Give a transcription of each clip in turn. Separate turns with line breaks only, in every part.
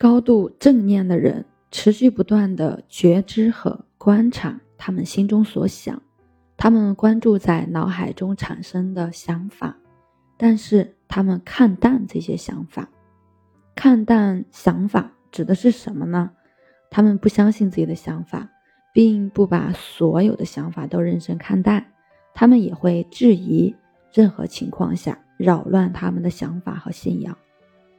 高度正念的人，持续不断的觉知和观察他们心中所想，他们关注在脑海中产生的想法，但是他们看淡这些想法。看淡想法指的是什么呢？他们不相信自己的想法，并不把所有的想法都认真看待，他们也会质疑任何情况下扰乱他们的想法和信仰。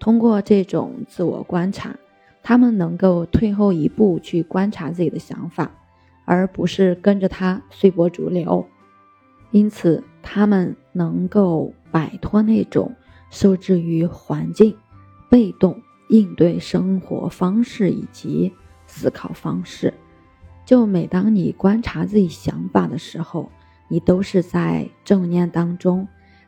通过这种自我观察，他们能够退后一步去观察自己的想法，而不是跟着它随波逐流。因此，他们能够摆脱那种受制于环境、被动应对生活方式以及思考方式。就每当你观察自己想法的时候，你都是在正念当中，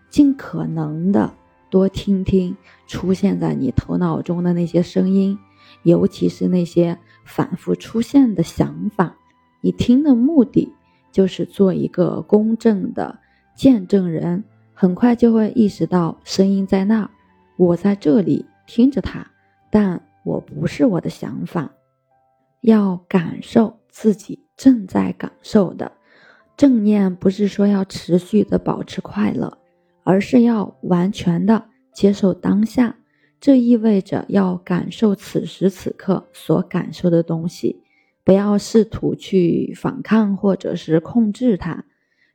尽可能的。多听听出现在你头脑中的那些声音，尤其是那些反复出现的想法。你听的目的就是做一个公正的见证人，很快就会意识到声音在那儿，我在这里听着它，但我不是我的想法。要感受自己正在感受的正念，不是说要持续的保持快乐。而是要完全的接受当下，这意味着要感受此时此刻所感受的东西，不要试图去反抗或者是控制它。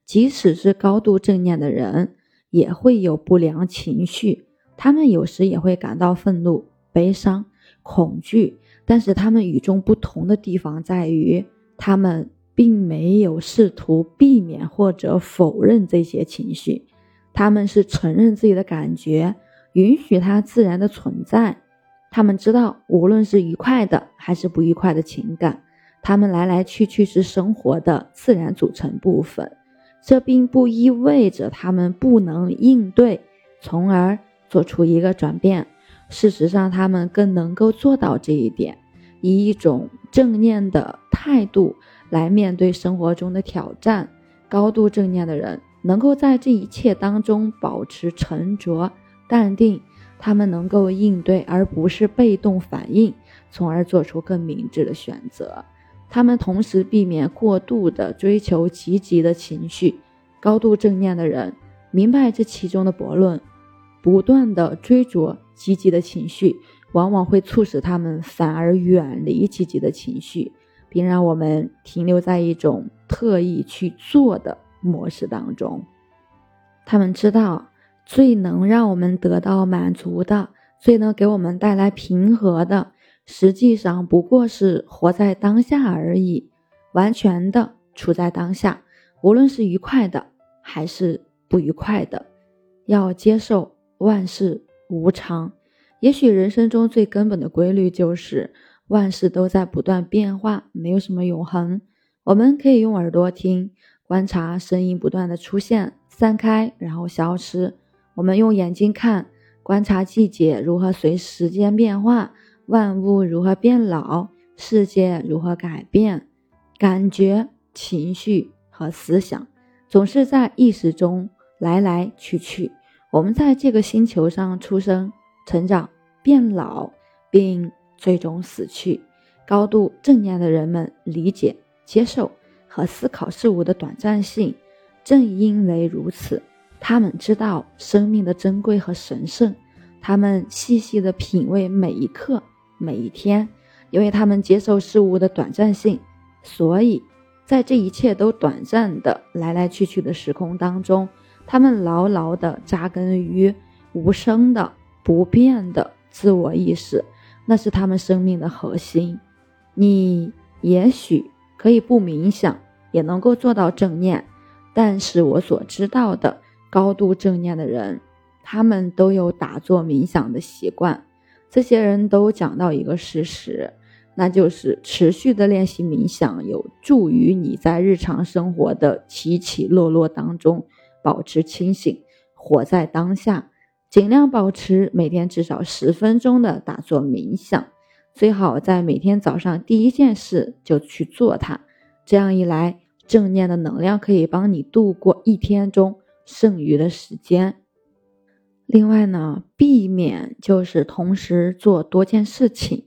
即使是高度正念的人，也会有不良情绪，他们有时也会感到愤怒、悲伤、恐惧，但是他们与众不同的地方在于，他们并没有试图避免或者否认这些情绪。他们是承认自己的感觉，允许它自然的存在。他们知道，无论是愉快的还是不愉快的情感，他们来来去去是生活的自然组成部分。这并不意味着他们不能应对，从而做出一个转变。事实上，他们更能够做到这一点，以一种正念的态度来面对生活中的挑战。高度正念的人。能够在这一切当中保持沉着淡定，他们能够应对，而不是被动反应，从而做出更明智的选择。他们同时避免过度的追求积极的情绪。高度正念的人明白这其中的悖论，不断的追逐积极的情绪，往往会促使他们反而远离积极的情绪，并让我们停留在一种特意去做的。模式当中，他们知道最能让我们得到满足的，最能给我们带来平和的，实际上不过是活在当下而已，完全的处在当下，无论是愉快的还是不愉快的，要接受万事无常。也许人生中最根本的规律就是万事都在不断变化，没有什么永恒。我们可以用耳朵听。观察声音不断的出现、散开，然后消失。我们用眼睛看，观察季节如何随时间变化，万物如何变老，世界如何改变。感觉、情绪和思想总是在意识中来来去去。我们在这个星球上出生、成长、变老，并最终死去。高度正念的人们理解、接受。和思考事物的短暂性，正因为如此，他们知道生命的珍贵和神圣。他们细细的品味每一刻、每一天，因为他们接受事物的短暂性，所以在这一切都短暂的来来去去的时空当中，他们牢牢的扎根于无声的不变的自我意识，那是他们生命的核心。你也许。可以不冥想也能够做到正念，但是我所知道的高度正念的人，他们都有打坐冥想的习惯。这些人都讲到一个事实，那就是持续的练习冥想有助于你在日常生活的起起落落当中保持清醒，活在当下。尽量保持每天至少十分钟的打坐冥想。最好在每天早上第一件事就去做它，这样一来，正念的能量可以帮你度过一天中剩余的时间。另外呢，避免就是同时做多件事情，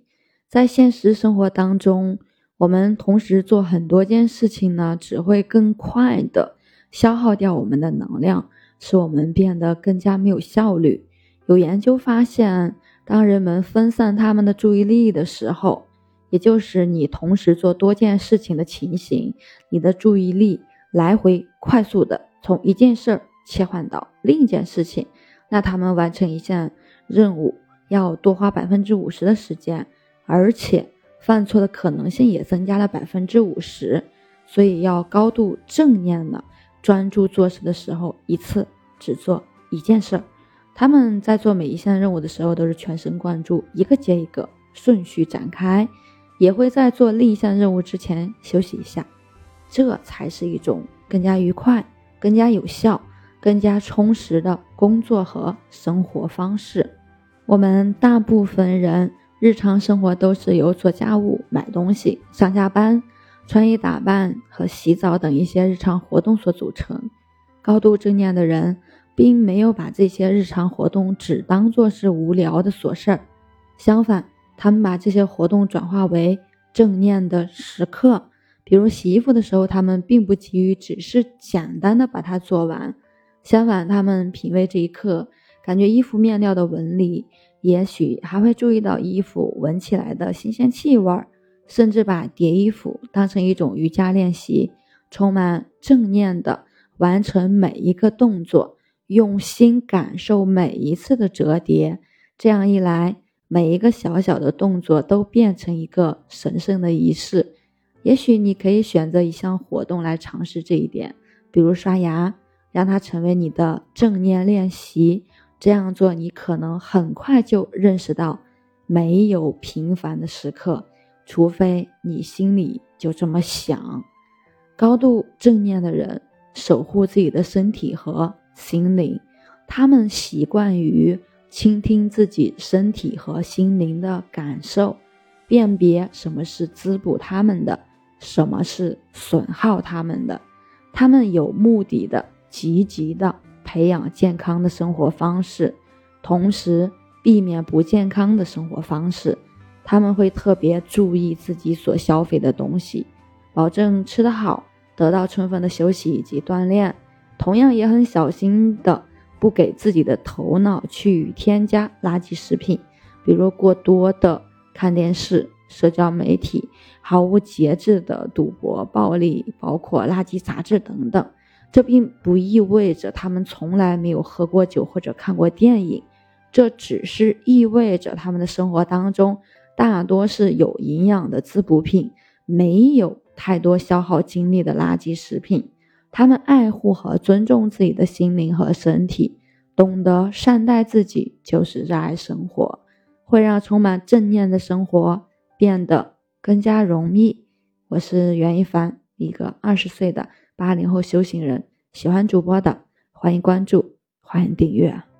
在现实生活当中，我们同时做很多件事情呢，只会更快的消耗掉我们的能量，使我们变得更加没有效率。有研究发现，当人们分散他们的注意力的时候，也就是你同时做多件事情的情形，你的注意力来回快速的从一件事儿切换到另一件事情，那他们完成一项任务要多花百分之五十的时间。而且犯错的可能性也增加了百分之五十，所以要高度正念的专注做事的时候，一次只做一件事儿。他们在做每一项任务的时候都是全神贯注，一个接一个顺序展开，也会在做另一项任务之前休息一下。这才是一种更加愉快、更加有效、更加充实的工作和生活方式。我们大部分人。日常生活都是由做家务、买东西、上下班、穿衣打扮和洗澡等一些日常活动所组成。高度正念的人，并没有把这些日常活动只当做是无聊的琐事儿，相反，他们把这些活动转化为正念的时刻。比如洗衣服的时候，他们并不急于只是简单的把它做完，相反，他们品味这一刻，感觉衣服面料的纹理。也许还会注意到衣服闻起来的新鲜气味儿，甚至把叠衣服当成一种瑜伽练习，充满正念的完成每一个动作，用心感受每一次的折叠。这样一来，每一个小小的动作都变成一个神圣的仪式。也许你可以选择一项活动来尝试这一点，比如刷牙，让它成为你的正念练习。这样做，你可能很快就认识到，没有平凡的时刻，除非你心里就这么想。高度正念的人守护自己的身体和心灵，他们习惯于倾听自己身体和心灵的感受，辨别什么是滋补他们的，什么是损耗他们的。他们有目的的、积极的。培养健康的生活方式，同时避免不健康的生活方式。他们会特别注意自己所消费的东西，保证吃得好，得到充分的休息以及锻炼。同样也很小心的不给自己的头脑去添加垃圾食品，比如过多的看电视、社交媒体、毫无节制的赌博、暴力，包括垃圾杂志等等。这并不意味着他们从来没有喝过酒或者看过电影，这只是意味着他们的生活当中大多是有营养的滋补品，没有太多消耗精力的垃圾食品。他们爱护和尊重自己的心灵和身体，懂得善待自己就是热爱生活，会让充满正念的生活变得更加容易。我是袁一凡，一个二十岁的。八零后修行人，喜欢主播的欢迎关注，欢迎订阅。